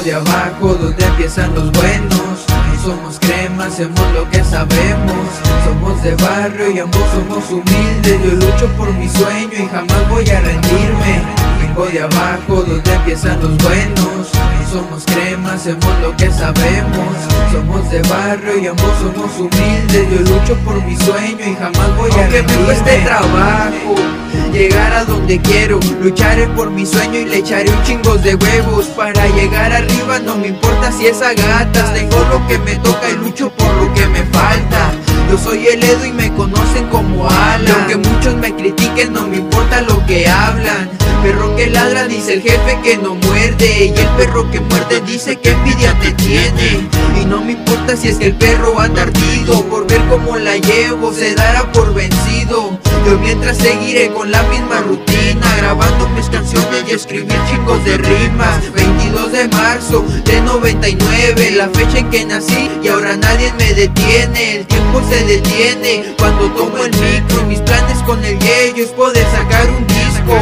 de abajo donde empiezan los buenos. No somos crema, hacemos lo que sabemos. Somos de barrio y ambos somos humildes. Yo lucho por mi sueño y jamás voy a rendirme. Vengo de abajo donde empiezan los buenos. No somos crema, hacemos lo que sabemos. Somos de barrio y ambos somos humildes. Yo lucho por mi sueño y jamás voy a rendirme me cueste trabajo llegar a donde quiero. Lucharé por mi sueño y le echaré un chingo de huevos. Para llegar arriba no me importa si es a gatas. Tengo lo que me toca y lucho por lo que me falta Yo soy el Edo y me conocen como Ala Aunque muchos me critiquen no me importa lo que hablan. Perro que ladra dice el jefe que no muerde. Y el perro que muerde dice que envidia te tiene. Y no me importa si es que el perro anda ardido. Por ver cómo la llevo se dará por vencido. Yo mientras seguiré con la misma rutina Grabando mis canciones y escribir chicos de rimas. 22 de marzo de 99 La fecha en que nací y ahora nadie me detiene El tiempo se detiene. Cuando tomo el micro Mis planes con el yello es poder sacar un disco.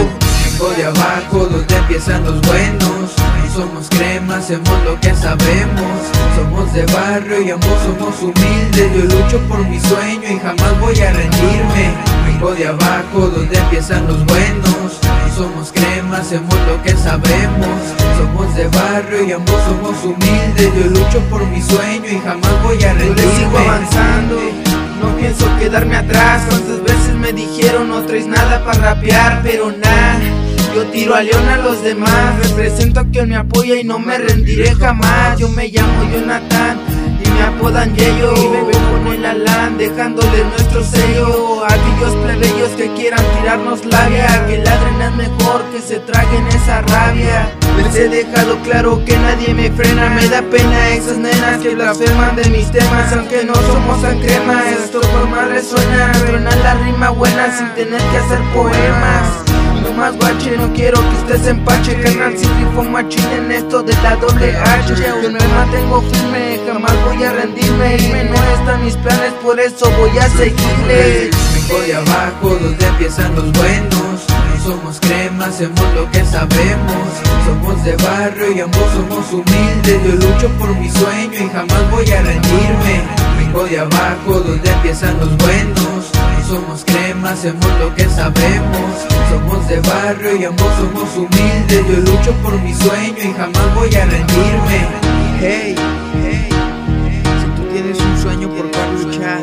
Vengo de abajo donde empiezan los buenos. No somos crema, hacemos lo que sabemos. Somos de barrio y ambos somos humildes. Yo lucho por mi sueño y jamás voy a rendirme. De abajo donde empiezan los buenos. No somos crema, hacemos lo que sabemos. Somos de barrio y ambos somos humildes. Yo lucho por mi sueño y jamás voy a rendirme sigo avanzando, no pienso quedarme atrás. Cuántas veces me dijeron no traes nada para rapear Pero nada, yo tiro a león a los demás. Represento a quien me apoya y no me rendiré jamás. Yo me llamo Jonathan me apodan Yeyo Y bebé con el Alan dejándole nuestro sello Aquellos plebeyos que quieran tirarnos labia Que ladren es mejor que se traguen esa rabia. Les he dejado claro que nadie me frena Me da pena esas nenas que blasfeman de mis temas Aunque no somos tan crema, esto por más resuena Suena la rima buena sin tener que hacer poemas no quiero que usted se empache Carnal, si rifo machín en esto de la doble H. Yo me mantengo firme, jamás voy a rendirme. No están mis planes, por eso voy a seguirle. Vengo de abajo, donde empiezan los buenos. No somos crema, hacemos lo que sabemos. Somos de barrio y ambos somos humildes. Yo lucho por mi sueño y jamás voy a rendirme. Vengo de abajo, donde empiezan los buenos somos crema, hacemos lo que sabemos. Somos de barrio y ambos somos humildes. Yo lucho por mi sueño y jamás voy a rendirme. Hey, hey, si tú tienes un sueño por cual luchar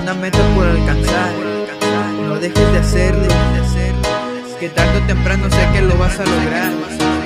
Una meta por alcanzar No dejes de hacerlo. Que tarde o temprano sé que lo vas a lograr